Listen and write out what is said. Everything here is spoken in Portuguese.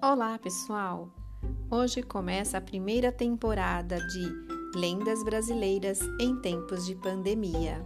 Olá, pessoal! Hoje começa a primeira temporada de Lendas Brasileiras em Tempos de Pandemia.